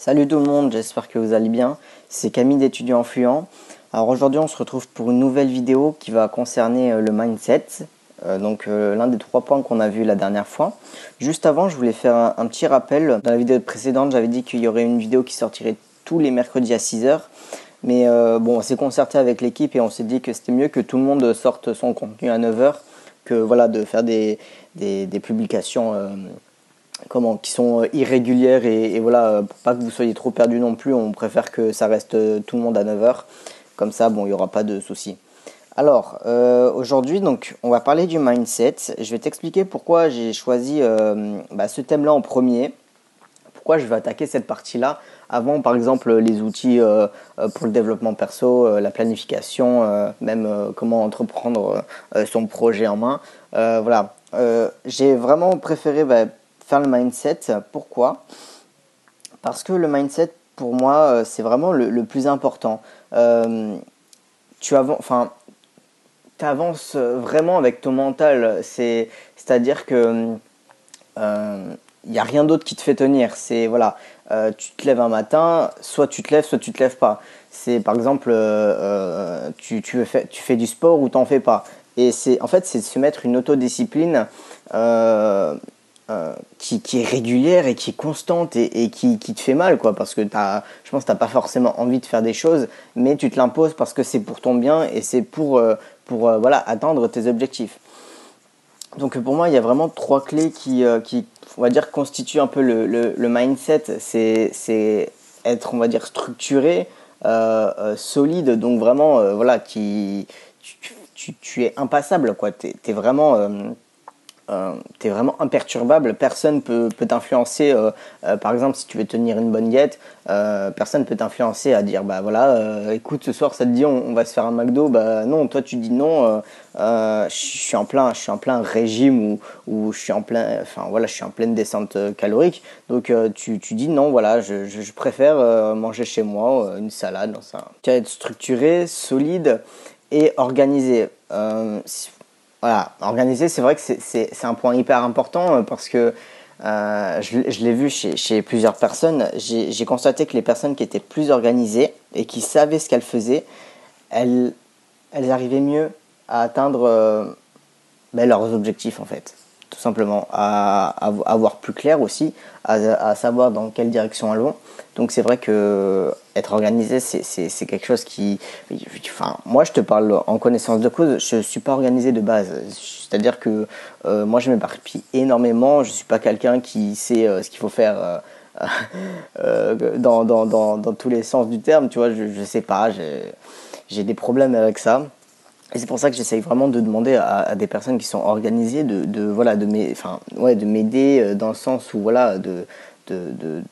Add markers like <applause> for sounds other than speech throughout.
Salut tout le monde, j'espère que vous allez bien. C'est Camille d'étudiants influents. Alors aujourd'hui, on se retrouve pour une nouvelle vidéo qui va concerner euh, le mindset. Euh, donc euh, l'un des trois points qu'on a vu la dernière fois. Juste avant, je voulais faire un, petit rappel. Dans la vidéo précédente, j'avais dit qu'il y aurait une vidéo qui sortirait tous les mercredis à 6h. Mais bon, on s'est concerté avec l'équipe et on s'est dit que c'était mieux que tout le monde sorte son contenu à 9h que voilà de faire des, publications comment, qui sont euh, irrégulières et, voilà, euh, pour pas que vous soyez trop perdu non plus, on préfère que ça reste euh, tout le monde à 9h. Comme ça, bon, il n'y aura pas de soucis. Alors, aujourd'hui, donc, on va parler du mindset. Je vais t'expliquer pourquoi j'ai choisi bah, ce thème-là en premier. Pourquoi je vais attaquer cette partie-là avant, par exemple, les outils pour le développement perso, la planification, même comment entreprendre son projet en main. voilà, j'ai vraiment préféré bah, faire le mindset. Pourquoi? Parce que le mindset, pour moi, euh, c'est vraiment le, plus important. Euh, tu avances, enfin, avances vraiment avec ton mental. C'est, c'est-à-dire que il euh, n'y a rien d'autre qui te fait tenir. C'est voilà, tu te lèves un matin, soit tu te lèves, soit tu te lèves pas. C'est par exemple, tu, tu, fais, tu fais du sport ou t'en fais pas. Et c'est en fait, c'est de se mettre une autodiscipline. Euh, qui, qui, est régulière et qui est constante et, qui, qui, te fait mal, quoi, parce que as, je pense que tu n'as pas forcément envie de faire des choses, mais tu te l'imposes parce que c'est pour ton bien et c'est pour, euh, pour euh, voilà, atteindre tes objectifs. Donc pour moi, il y a vraiment trois clés qui, qui on va dire, constituent un peu le, le, mindset. C'est être, on va dire, structuré, solide, donc vraiment, voilà, qui, tu, tu, es impassable, quoi. Tu es, vraiment euh, tu es vraiment imperturbable, personne peut, peut t'influencer. Euh, euh, par exemple, si tu veux tenir une bonne diète, personne peut t'influencer à dire bah voilà, écoute, ce soir ça te dit on, va se faire un McDo. Bah non, toi tu dis non. je suis en plein, je suis en plein régime ou, je suis en plein, enfin voilà, je suis en pleine descente calorique. Donc tu, tu dis non, voilà, je, préfère manger chez moi une salade. ça. Tu vas être structuré, solide et organisé voilà, organiser, c'est vrai que c'est un point hyper important euh, parce que euh, je, je l'ai vu chez, chez, plusieurs personnes. J'ai constaté que les personnes qui étaient plus organisées et qui savaient ce qu'elles faisaient, elles, elles arrivaient mieux à atteindre euh, ben, leurs objectifs en fait tout simplement, à, à, voir plus clair aussi, à, savoir dans quelle direction elles vont. Donc c'est vrai que être organisé, c'est quelque chose qui... Enfin, moi je te parle en connaissance de cause, je ne suis pas organisé de base. C'est-à-dire que euh, moi je m'éparpille énormément, je ne suis pas quelqu'un qui sait euh, ce qu'il faut faire <laughs> euh, dans, dans, dans, dans, tous les sens du terme, tu vois, je ne sais pas, j'ai des problèmes avec ça. Et c'est pour ça que j'essaye vraiment de demander à, des personnes qui sont organisées de, de voilà de m'aider enfin, ouais, de m'aider euh, dans le sens où voilà de, de,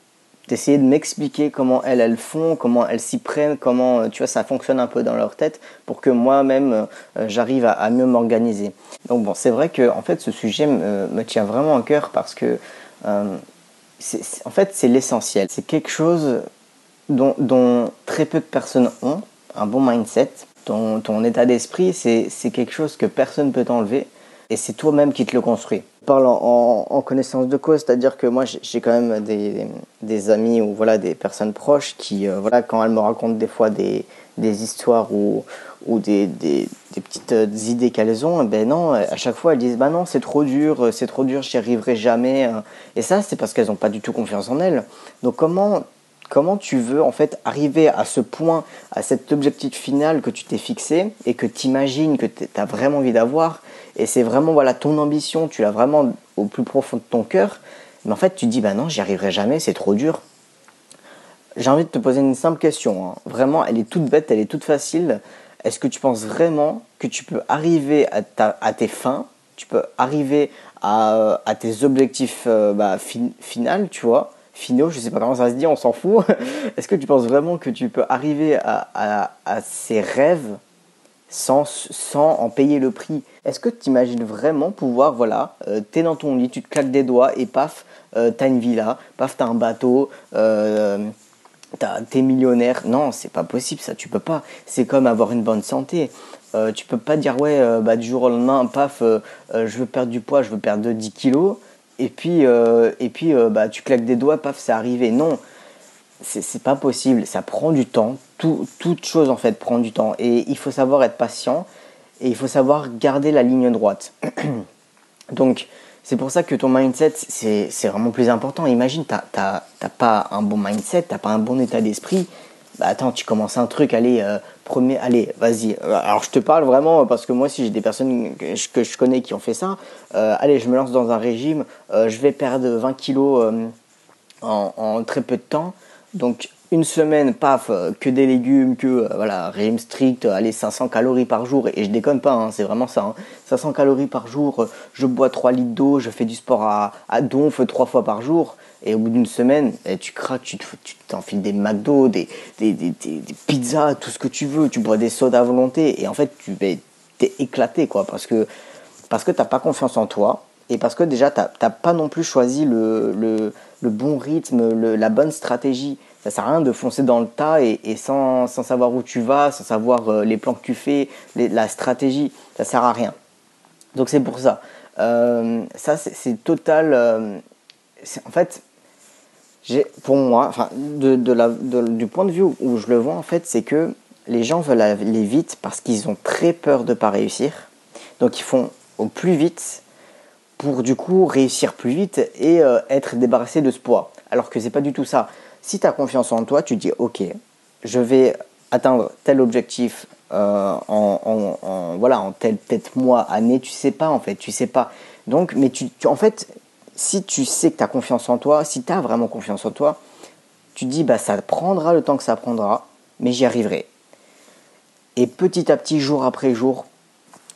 d'essayer de m'expliquer comment elles elles font, comment elles s'y prennent, comment euh, tu vois ça fonctionne un peu dans leur tête pour que moi-même euh, j'arrive à, mieux m'organiser. Donc bon, c'est vrai que en fait ce sujet me, me tient vraiment à cœur parce que c'est, en fait c'est l'essentiel. C'est quelque chose dont, dont très peu de personnes ont un bon mindset ton, état d'esprit, c'est quelque chose que personne ne peut t'enlever et c'est toi-même qui te le construis. Je parle en, connaissance de cause, c'est-à-dire que moi j'ai quand même des, amis ou voilà, des personnes proches qui, euh, voilà, quand elles me racontent des fois des, histoires ou, ou des, petites euh, idées qu'elles ont, eh ben non, à chaque fois elles disent bah non, c'est trop dur, c'est trop dur, j'y arriverai jamais. Hein. Et ça, c'est parce qu'elles n'ont pas du tout confiance en elles. Donc comment comment tu veux en fait arriver à ce point, à cet objectif final que tu t'es fixé et que tu imagines que tu as vraiment envie d'avoir et c'est vraiment voilà ton ambition, tu l'as vraiment au plus profond de ton cœur, mais en fait tu te dis bah non, j'y arriverai jamais, c'est trop dur. J'ai envie de te poser une simple question, hein. vraiment elle est toute bête, elle est toute facile. Est-ce que tu penses vraiment que tu peux arriver à, à tes fins, tu peux arriver à, tes objectifs euh, bah, tu vois, finaux, je sais pas comment ça se dit, on s'en fout. <laughs> Est-ce que tu penses vraiment que tu peux arriver à, ces rêves sans, sans en payer le prix? Est-ce que tu imagines vraiment pouvoir, voilà, euh, tu es dans ton lit, tu te claques des doigts et paf, euh, tu as une villa, paf, tu as un bateau, euh, t'es millionnaire? Non, c'est pas possible, ça, tu peux pas. C'est comme avoir une bonne santé. Tu peux pas dire, ouais, bah, du jour au lendemain, paf, je veux perdre du poids, je veux perdre 10 kilos et puis, euh, et puis euh, bah, tu claques des doigts, paf, c'est arrivé. Non, c'est pas possible, ça prend du temps, Tout, toute chose en fait prend du temps et il faut savoir être patient et il faut savoir garder la ligne droite. <clears throat> Donc c'est pour ça que ton mindset c'est vraiment plus important. Imagine, t'as pas un bon mindset, t'as pas un bon état d'esprit. Bah attends, tu commences un truc, allez, euh, premier, allez, vas-y. Alors je te parle vraiment parce que moi si j'ai des personnes que je, connais qui ont fait ça, euh, allez, je me lance dans un régime, euh, je vais perdre 20 kilos en, très peu de temps. Donc une semaine, paf, euh, que des légumes, que euh, voilà, régime strict, euh, allez 500 calories par jour, et je déconne pas, hein, c'est vraiment ça, 500 hein. calories par jour, je bois 3 litres d'eau, je fais du sport à, à donf 3 fois par jour, et au bout d'une semaine, eh, tu craques, tu t'enfiles des McDo, des, des, des, des, pizzas, tout ce que tu veux, tu bois des sodas à volonté, et en fait, tu es éclaté, quoi, parce que, parce que t'as pas confiance en toi, et parce que déjà, tu n'as pas non plus choisi le, le, le bon rythme, la bonne stratégie. Ça sert à rien de foncer dans le tas et, sans, sans, savoir où tu vas, sans savoir euh, les plans que tu fais, la stratégie. Ça sert à rien. Donc c'est pour ça. Euh, ça, c'est total. Euh, en fait, pour moi, de, du point de vue où je le vois, en fait, c'est que les gens veulent aller vite parce qu'ils ont très peur de ne pas réussir. Donc ils font au plus vite pour du coup réussir plus vite et euh, être débarrassé de ce poids. Alors que c'est pas du tout ça. Si tu as confiance en toi, tu dis ok, je vais atteindre tel objectif euh, en, voilà en tel peut-être mois, année, tu sais pas en fait, tu sais pas. Donc, mais tu, en fait, si tu sais que tu as confiance en toi, si tu as vraiment confiance en toi, tu dis bah ça prendra le temps que ça prendra, mais j'y arriverai. Et petit à petit, jour après jour,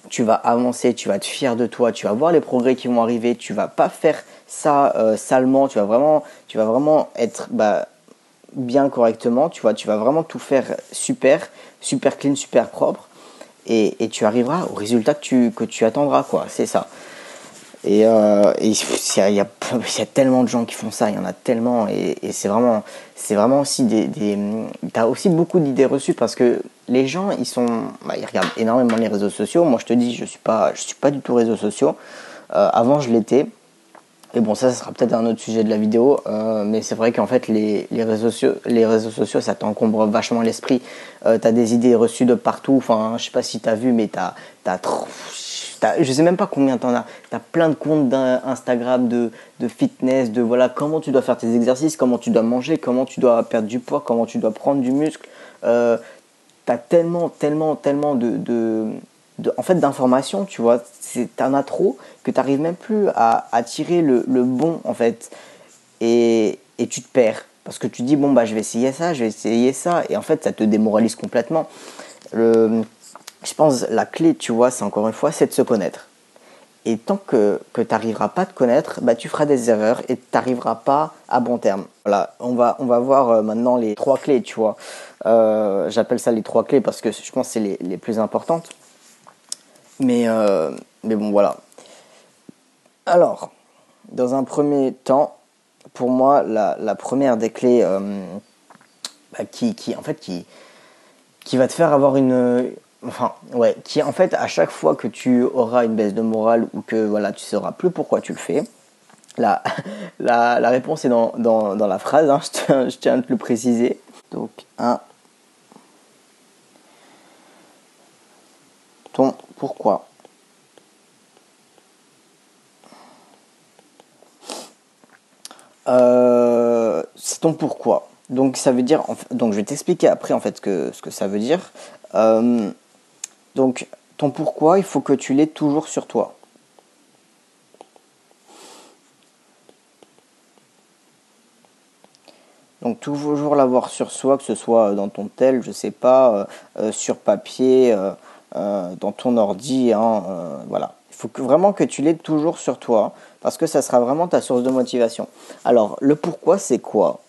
tu vas avancer, tu vas être fier de toi, tu vas voir les progrès qui vont arriver, tu vas pas faire ça euh, salement, tu vas vraiment, tu vas vraiment être bah, bien correctement, tu vas vraiment tout faire super, super clean, super propre, et, tu arriveras au résultat que tu, que tu attendras, quoi, c'est ça. Et euh, il y, a, tellement de gens qui font ça, il y en a tellement, et, c'est vraiment, c'est vraiment aussi des, des as aussi beaucoup d'idées reçues parce que les gens, ils sont, bah, ils regardent énormément les réseaux sociaux. Moi, je te dis, je suis suis pas du tout réseaux sociaux. Euh, avant, je l'étais. Et bon, ça, ça sera peut-être un autre sujet de la vidéo, euh, mais c'est vrai qu'en fait, les, réseaux sociaux, les réseaux sociaux, ça t'encombre vachement l'esprit. Euh, tu as des idées reçues de partout. Enfin, je sais pas si tu as vu, mais tu as, je sais même pas combien t'en as. Tu as plein de comptes d'Instagram, de, de fitness, de voilà comment tu dois faire tes exercices, comment tu dois manger, comment tu dois perdre du poids, comment tu dois prendre du muscle. Euh, tu as tellement, tellement, tellement de, de, en fait, d'informations, tu vois. T'en as trop que tu n'arrives même plus à, à tirer le, le, bon, en fait. Et, et tu te perds. Parce que tu dis, bon, bah, je vais essayer ça, je vais essayer ça. Et en fait, ça te démoralise complètement. Le, je pense la clé, tu vois, c'est encore une fois, c'est de se connaître. Et tant que, que tu n'arriveras pas à te connaître, bah, tu feras des erreurs et tu n'arriveras pas à bon terme. Voilà, on va, on va voir euh, maintenant les trois clés, tu vois. Euh, j'appelle ça les trois clés parce que je pense que c'est les, plus importantes. Mais, euh, mais bon, voilà. Alors, dans un premier temps, pour moi, la, première des clés bah, qui, en fait, qui va te faire avoir une, Enfin, ouais, qui en fait, à chaque fois que tu auras une baisse de morale ou que voilà, tu sauras plus pourquoi tu le fais, la, <laughs> la, réponse est dans, dans, dans la phrase, hein, <laughs> je, tiens, je, tiens, à te le préciser. Donc, un. Ton pourquoi. Euh, c'est ton pourquoi. Donc ça veut dire, donc je vais t'expliquer après en fait que, ce que ça veut dire. Euh, donc, ton pourquoi, il faut que tu l'aies toujours sur toi. Donc toujours l'avoir sur soi, que ce soit dans ton tel, je sais pas, euh, euh, sur papier, euh, dans ton ordi, hein, voilà. Il faut vraiment que tu l'aies toujours sur toi, parce que ça sera vraiment ta source de motivation. Alors le pourquoi c'est quoi?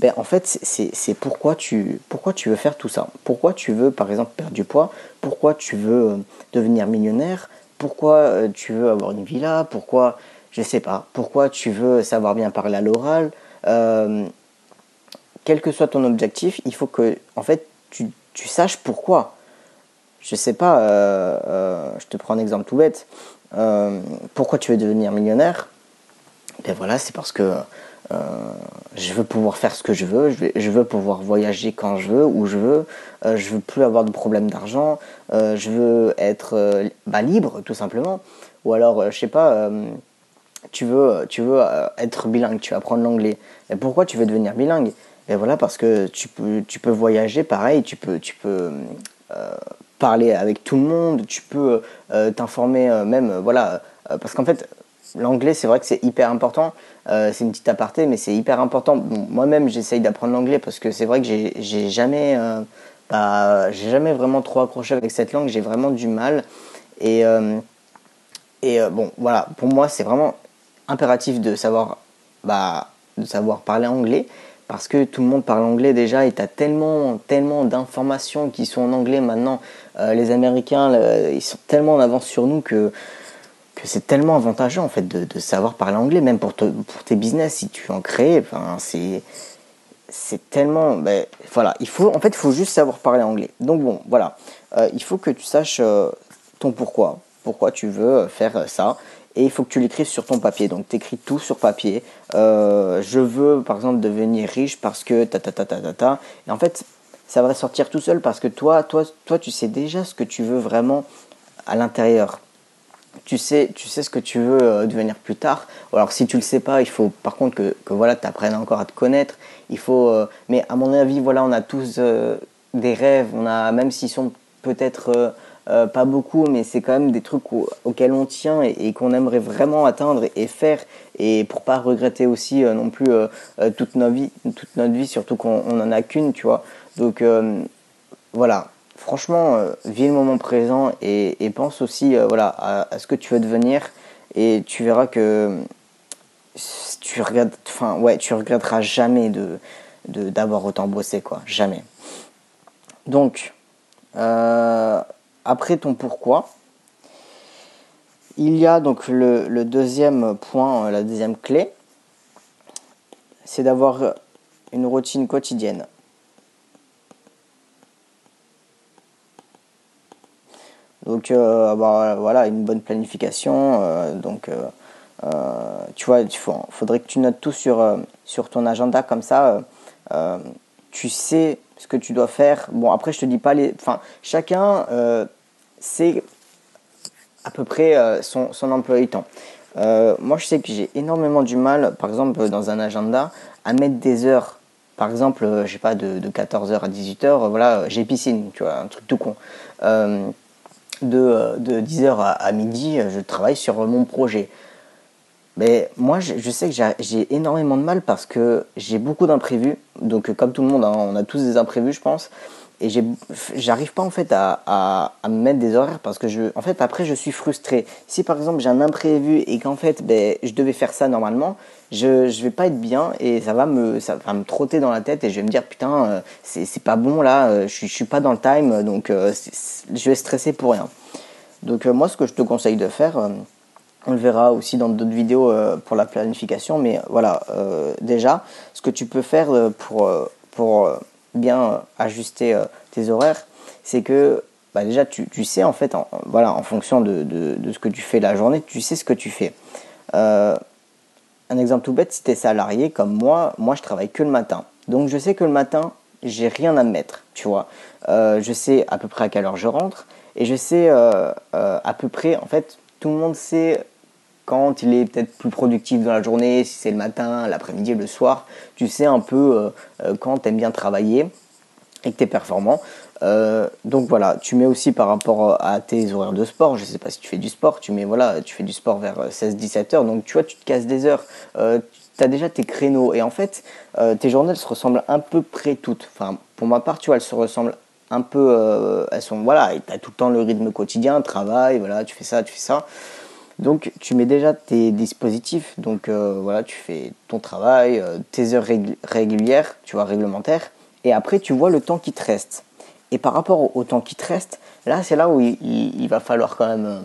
Ben, en fait, c'est pourquoi tu, pourquoi tu veux faire tout ça? Pourquoi tu veux, par exemple, perdre du poids? Pourquoi tu veux euh, devenir millionnaire? Pourquoi euh, tu veux avoir une villa? Pourquoi, je sais pas, pourquoi tu veux savoir bien parler à l'oral? Euh, Quel que soit ton objectif, il faut que, en fait, tu, tu saches pourquoi. Je sais pas, je te prends un exemple tout bête. pourquoi tu veux devenir millionnaire? Ben voilà, c'est parce que je veux pouvoir faire ce que je veux, je, veux pouvoir voyager quand je veux, où je veux, je veux plus avoir de problème d'argent, je veux être bah, libre tout simplement. Ou alors, je sais pas, tu veux, tu veux être bilingue, tu veux apprendre l'anglais. Et pourquoi tu veux devenir bilingue? Et voilà, parce que tu peux, tu peux voyager pareil, tu peux, tu peux parler avec tout le monde, tu peux t'informer même, voilà, parce qu'en fait, l'anglais, c'est vrai que c'est hyper important. Euh, c'est une petite aparté, mais c'est hyper important. Moi-même, j'essaye d'apprendre l'anglais parce que c'est vrai que j'ai jamais, euh, bah, j'ai jamais vraiment trop accroché avec cette langue. J'ai vraiment du mal. Et, euh, bon, voilà, pour moi, c'est vraiment impératif de savoir, bah, de savoir parler anglais parce que tout le monde parle anglais déjà et tu as tellement, tellement d'informations qui sont en anglais maintenant. les Américains, ils sont tellement en avance sur nous que c'est tellement avantageux en fait de, savoir parler anglais, même pour, pour tes business, si tu en crées. Enfin, c'est tellement ben, voilà. Il faut en fait il faut juste savoir parler anglais. Donc bon voilà. Euh, il faut que tu saches euh, ton pourquoi. Pourquoi tu veux faire ça. Et il faut que tu l'écrives sur ton papier. Donc tu écris tout sur papier. Euh, je veux par exemple devenir riche parce que ta ta ta ta ta ta. Et en fait ça va sortir tout seul parce que toi toi toi tu sais déjà ce que tu veux vraiment à l'intérieur tu sais, tu sais ce que tu veux euh, devenir plus tard. Alors si tu le sais pas, il faut par contre que, que voilà, tu apprennes encore à te connaître. Il faut, euh, mais à mon avis, voilà, on a tous euh, des rêves. On a, même s'ils sont peut-être pas beaucoup, mais c'est quand même des trucs auxquels on tient et, qu'on aimerait vraiment atteindre et, faire. Et pour pas regretter aussi non plus toute notre vie, toute notre vie, surtout qu'on en a qu'une, tu vois. Donc voilà, franchement, euh, vis le moment présent et, pense aussi euh, voilà, à, ce que tu veux devenir et tu verras que tu regardes, enfin ouais, tu regretteras jamais de d'avoir autant bossé quoi, jamais. Donc euh, après ton pourquoi, il y a donc le deuxième point, la deuxième clé, c'est d'avoir une routine quotidienne. Donc euh, bah, voilà, une bonne planification. Euh, donc euh, tu vois, il faudrait que tu notes tout sur, sur ton agenda comme ça. tu sais ce que tu dois faire. Bon après je te dis pas les. Enfin chacun sait à peu près son, son emploi du temps. moi, je sais que j'ai énormément du mal, par exemple, dans un agenda, à mettre des heures. Par exemple, je sais pas, de, de 14h à 18h, voilà, j'ai piscine, tu vois, un truc tout con de, de 10h à, midi, je travaille sur mon projet. Mais moi, je, sais que j'ai énormément de mal parce que j'ai beaucoup d'imprévus. Donc, comme tout le monde, hein, on a tous des imprévus, je pense. Et j'arrive pas en fait à, à, me mettre des horaires parce que je, en fait, après, je suis frustré. Si par exemple j'ai un imprévu et qu'en fait, ben, je devais faire ça normalement, je, je vais pas être bien et ça va me, ça va me trotter dans la tête et je vais me dire putain, euh, c'est pas bon là, euh, je, je suis pas dans le time donc euh, je vais stresser pour rien. Donc moi, ce que je te conseille de faire, on le verra aussi dans d'autres vidéos pour la planification, mais voilà, déjà, ce que tu peux faire pour, pour bien ajuster tes horaires, c'est que bah déjà tu, tu, sais en fait, en, voilà, en fonction de, de, ce que tu fais la journée, tu sais ce que tu fais. Euh, un exemple tout bête, si tu es salarié comme moi, moi je travaille que le matin. Donc je sais que le matin, j'ai rien à me mettre, tu vois. Euh, je sais à peu près à quelle heure je rentre et je sais euh, euh, à peu près, en fait, tout le monde sait quand il est peut-être plus productif dans la journée, si c'est le matin, l'après-midi, le soir. Tu sais un peu quand tu aimes bien travailler et que tu es performant. Euh, donc voilà, tu mets aussi par rapport à tes horaires de sport, je sais pas si tu fais du sport, tu mets voilà, tu fais du sport vers 16-17 heures, donc tu vois, tu te casses des heures, euh, tu as déjà tes créneaux et en fait, euh, tes journées elles se ressemblent un peu près toutes. Enfin, pour ma part, tu vois, elles se ressemblent un peu, elles sont voilà, tu as tout le temps le rythme quotidien, travail, voilà, tu fais ça, tu fais ça. Donc tu mets déjà tes dispositifs, donc voilà, tu fais ton travail, tes heures régulières, tu vois, réglementaires, et après tu vois le temps qui te reste. Et par rapport au, temps qui te reste, là, c'est là où il, va falloir quand même euh,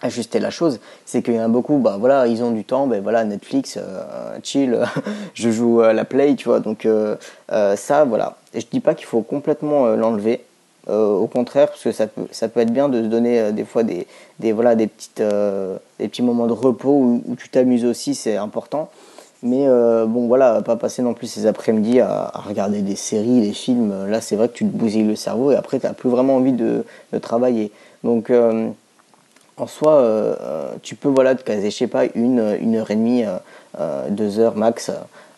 ajuster la chose. C'est qu'il y en a beaucoup, bah voilà, ils ont du temps, ben voilà, Netflix, euh, chill, <laughs> je joue à la play, tu vois. Donc euh, ça, voilà. Et je dis pas qu'il faut complètement l'enlever. Au contraire, parce que ça peut, être bien de se donner des fois des, voilà, des, petites, des petits moments de repos où, tu t'amuses aussi, c'est important. Mais bon, voilà, pas passer non plus ces après-midi à, regarder des séries, des films. Là, c'est vrai que tu te bousilles le cerveau et après, tu n'as plus vraiment envie de, travailler. Donc, en soi, tu peux, voilà, te caser, je sais pas, une, une heure et demie, deux heures max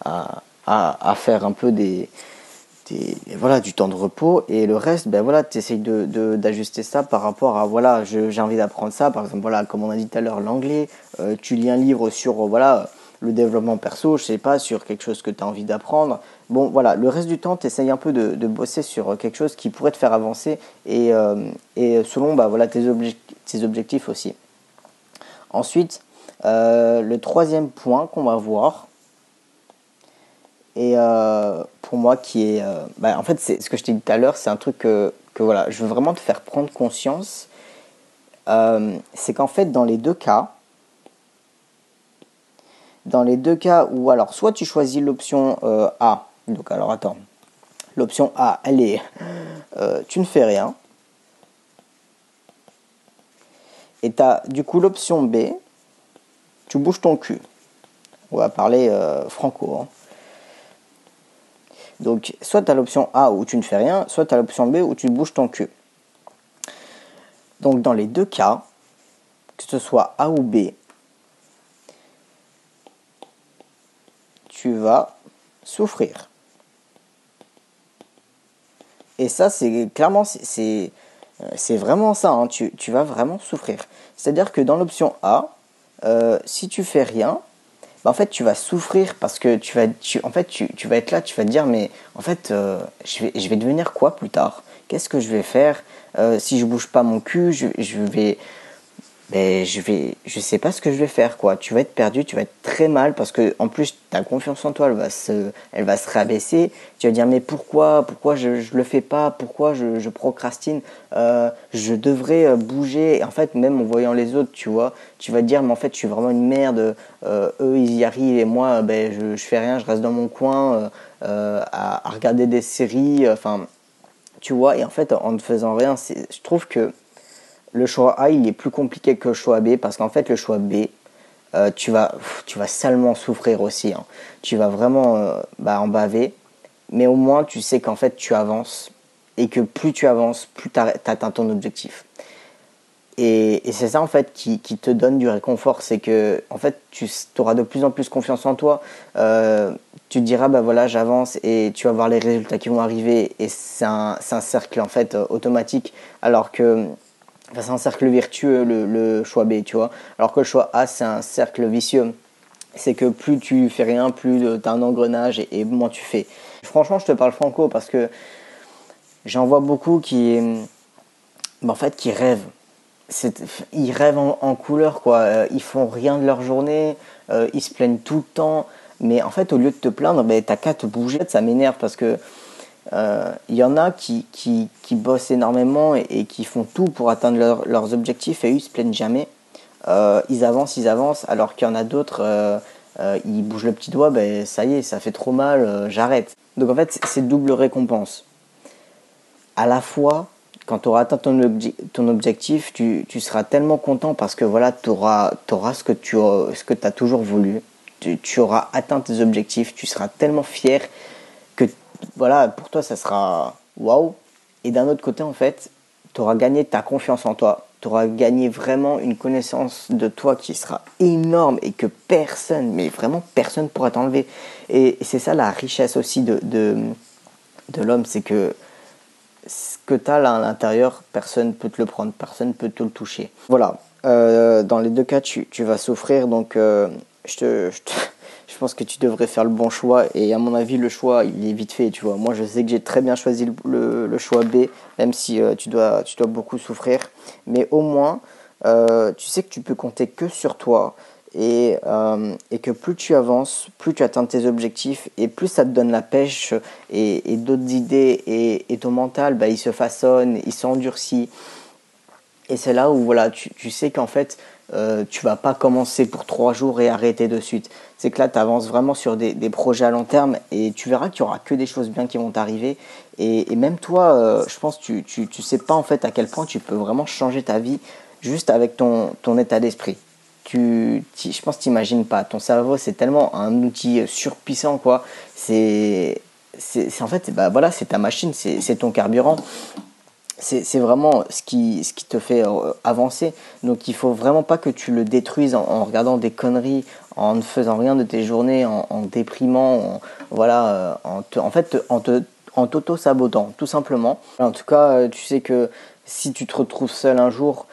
à, à, faire un peu des, voilà, du temps de repos et le reste, ben voilà, tu essayes d'ajuster de, ça par rapport à voilà, j'ai envie d'apprendre ça, par exemple, voilà, comme on a dit tout à l'heure, l'anglais, euh, tu lis un livre sur euh, voilà, le développement perso, je sais pas, sur quelque chose que tu as envie d'apprendre. Bon, voilà, le reste du temps, tu essayes un peu de, bosser sur quelque chose qui pourrait te faire avancer et, euh, et selon bah, voilà, tes, tes objectifs aussi. Ensuite, le troisième point qu'on va voir, et euh, pour moi, qui est. Euh, bah, en fait, c'est ce que je t'ai dit tout à l'heure, c'est un truc que, voilà, je veux vraiment te faire prendre conscience. Euh, c'est qu'en fait, dans les deux cas, dans les deux cas où, alors, soit tu choisis l'option A, donc alors attends, l'option A, elle est tu ne fais rien. Et tu as du coup l'option B, tu bouges ton cul. On va parler franco. Hein. Donc, soit tu as l'option A où tu ne fais rien, soit tu as l'option B où tu bouges ton cul. Donc, dans les deux cas, que ce soit A ou B, tu vas souffrir. Et ça, c'est clairement, c'est vraiment ça, hein. tu, vas vraiment souffrir. C'est-à-dire que dans l'option A, euh, si tu fais rien, bah, en fait, tu vas souffrir parce que tu vas, en fait, tu, vas être là, tu vas te dire, mais en fait, euh, je, vais, je vais devenir quoi plus tard? Qu'est-ce que je vais faire? Euh, Si je bouge pas mon cul, je, je vais, ben, je vais, je sais pas ce que je vais faire, quoi. Tu vas être perdu, tu vas être très mal parce que, en plus, ta confiance en toi, elle va se, elle va se rabaisser. Tu vas dire, mais pourquoi, pourquoi je, je le fais pas, pourquoi je, je procrastine, euh, je devrais euh, bouger. En fait, même en voyant les autres, tu vois, tu vas te dire, mais en fait, je suis vraiment une merde. Euh, eux, ils y arrivent et moi, ben, je, je fais rien, je reste dans mon coin à, à, regarder des séries, enfin, tu vois. Et en fait, en ne faisant rien, je trouve que le choix A, il est plus compliqué que le choix B parce qu'en fait, le choix B, euh, tu, vas, tu vas salement souffrir aussi. Hein. Tu vas vraiment euh, bah, en baver. Mais au moins, tu sais qu'en fait, tu avances et que plus tu avances, plus tu atteins ton objectif. Et, c'est ça en fait qui, te donne du réconfort, c'est que en fait tu auras de plus en plus confiance en toi. Euh, tu te diras bah voilà j'avance et tu vas voir les résultats qui vont arriver et c'est un, un, cercle en fait automatique. Alors que c'est un cercle vertueux le, choix B, tu vois. Alors que le choix A, c'est un cercle vicieux. C'est que plus tu fais rien, plus tu as un engrenage et, moins tu fais. Franchement, je te parle franco parce que j'en vois beaucoup qui, en fait, qui rêvent. Ils rêvent en, couleur, quoi. Euh, ils font rien de leur journée, euh, ils se plaignent tout le temps. Mais en fait, au lieu de te plaindre, ben, t'as qu'à te bouger. Ça m'énerve parce que il euh, y en a qui, qui, qui bossent énormément et, qui font tout pour atteindre leurs objectifs et eux ils se plaignent jamais. Euh, ils avancent, ils avancent, alors qu'il y en a d'autres, euh, ils bougent le petit doigt, ben ça y est, ça fait trop mal, j'arrête. Donc en fait, c'est double récompense. À la fois, quand tu auras atteint ton, objectif, tu, tu, seras tellement content parce que voilà, tu auras, auras, ce que tu ce que as toujours voulu. Tu auras atteint tes objectifs, tu seras tellement fier voilà, pour toi, ça sera waouh. Et d'un autre côté, en fait, tu auras gagné ta confiance en toi. Tu auras gagné vraiment une connaissance de toi qui sera énorme et que personne, mais vraiment personne pourra t'enlever. Et, c'est ça la richesse aussi de, de, l'homme, c'est que ce que tu as là à l'intérieur, personne ne peut te le prendre, personne ne peut te le toucher. Voilà, euh, dans les deux cas, tu, vas souffrir, donc euh, je te je pense que tu devrais faire le bon choix. Et à mon avis, le choix, il est vite fait, tu vois. Moi, je sais que j'ai très bien choisi le, choix B, même si euh, tu, dois, tu dois beaucoup souffrir. Mais au moins, euh, tu sais que tu peux compter que sur toi. Et, euh, et, que plus tu avances, plus tu atteins tes objectifs et plus ça te donne la pêche et, et d'autres idées et, et, ton mental, bah, il se façonne, il s'endurcit. Et c'est là où voilà, tu, tu sais qu'en fait, euh, tu vas pas commencer pour trois jours et arrêter de suite. C'est que là, tu avances vraiment sur des, projets à long terme et tu verras qu'il y aura que des choses bien qui vont t'arriver. Et, même toi, euh, je pense, tu, tu, sais pas en fait à quel point tu peux vraiment changer ta vie juste avec ton, état d'esprit. tu, je pense n'imagines pas. Ton cerveau, c'est tellement un outil surpuissant, quoi. C'est, c'est, en fait, bah c'est ta machine, c'est ton carburant. C'est vraiment ce qui, ce qui te fait euh, avancer. Donc il faut vraiment pas que tu le détruises en, regardant des conneries, en ne faisant rien de tes journées, en, déprimant, voilà, euh, en, en fait, en te en t'auto-sabotant, tout simplement. En tout cas, euh, tu sais que si tu te retrouves seul un jour,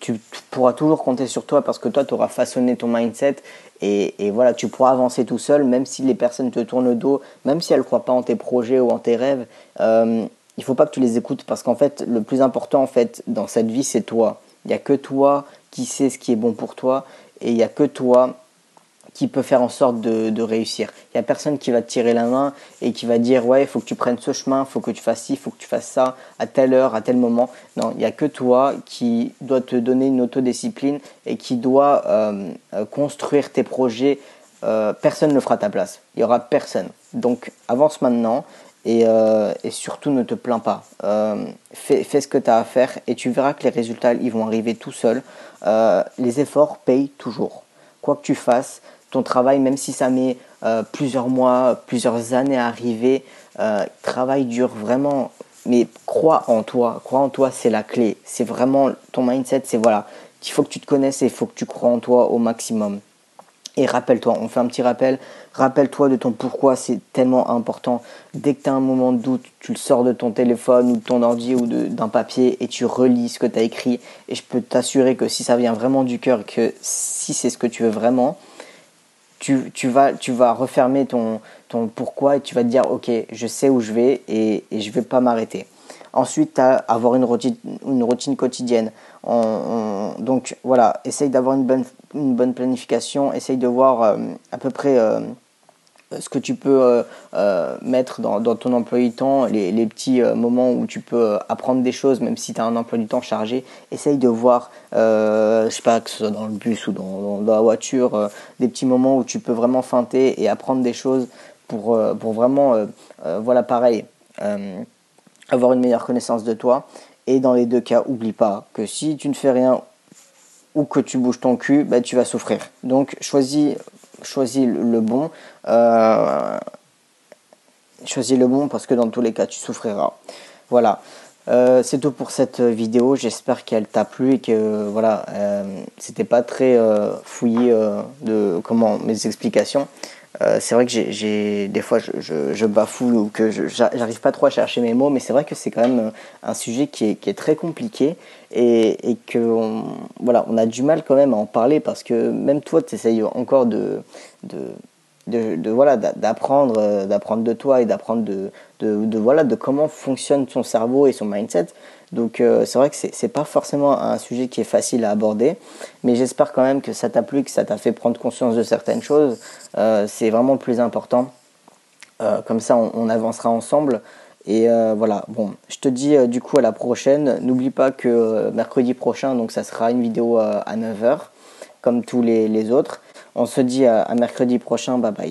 tu pourras toujours compter sur toi parce que toi, tu auras façonné ton mindset et, voilà, tu pourras avancer tout seul, même si les personnes te tournent le dos, même si elles ne croient pas en tes projets ou en tes rêves. Il faut pas que tu les écoutes parce qu'en fait, le plus important en fait dans cette vie, c'est toi. Il n'y a que toi qui sais ce qui est bon pour toi et il n'y a que toi qui peut faire en sorte de, réussir. Il n'y a personne qui va te tirer la main et qui va dire ouais, il faut que tu prennes ce chemin, il faut que tu fasses ci, il faut que tu fasses ça à telle heure, à tel moment. Non, il n'y a que toi qui dois te donner une autodiscipline et qui doit euh, euh, construire tes projets. Euh, personne ne fera ta place. Il n'y aura personne. Donc avance maintenant et, surtout ne te plains pas. Fais, fais, ce que tu as à faire et tu verras que les résultats ils vont arriver tout seuls. les efforts payent toujours. Quoi que tu fasses, ton travail, même si ça met euh, plusieurs mois, plusieurs années à arriver, euh, travail dur vraiment. Mais crois en toi, crois en toi, c'est la clé. C'est vraiment ton mindset, c'est voilà, il faut que tu te connaisses et il faut que tu crois en toi au maximum. Et rappelle-toi, on fait un petit rappel, rappelle-toi de ton pourquoi, c'est tellement important. Dès que tu as un moment de doute, tu le sors de ton téléphone ou de ton ordi ou d'un papier et tu relis ce que tu as écrit. Et je peux t'assurer que si ça vient vraiment du cœur, que si c'est ce que tu veux vraiment, tu, tu, vas, tu vas refermer ton, ton pourquoi et tu vas te dire ok je sais où je vais et, je vais pas m'arrêter ensuite as avoir une routine, une routine quotidienne donc voilà essaye d'avoir une bonne, une bonne planification essaye de voir euh, à peu près euh, ce que tu peux euh, mettre dans, ton emploi du temps, les, petits moments où tu peux apprendre des choses, même si tu as un emploi du temps chargé, essaye de voir, je sais pas, que ce soit dans le bus ou dans, la voiture, des petits moments où tu peux vraiment feinter et apprendre des choses pour, pour vraiment, voilà, pareil, avoir une meilleure connaissance de toi. Et dans les deux cas, oublie pas que si tu ne fais rien ou que tu bouges ton cul, bah, tu vas souffrir. Donc choisis choisis le bon. Euh, choisis le bon parce que dans tous les cas, tu souffriras. Voilà. Euh, c'est tout pour cette vidéo. J'espère qu'elle t'a plu et que voilà, euh, c'était pas très fouillé de comment mes explications. Euh, c'est vrai que j'ai des fois je, je, bafoue ou que j'arrive pas trop à chercher mes mots, mais c'est vrai que c'est quand même euh, un sujet qui est, très compliqué et, et que voilà, on a du mal quand même à en parler parce que même toi tu essayes encore de, de, voilà d'apprendre euh, d'apprendre de toi et d'apprendre de, de, voilà de comment fonctionne son cerveau et son mindset donc euh, c'est vrai que c'est pas forcément un sujet qui est facile à aborder, mais j'espère quand même que ça t'a plu, que ça t'a fait prendre conscience de certaines choses. Euh, c'est vraiment le plus important. Euh, comme ça, on, avancera ensemble. Et voilà, bon, je te dis du coup à la prochaine. N'oublie pas que mercredi prochain, donc ça sera une vidéo à 9h, comme tous les, autres. On se dit à mercredi prochain, bye bye.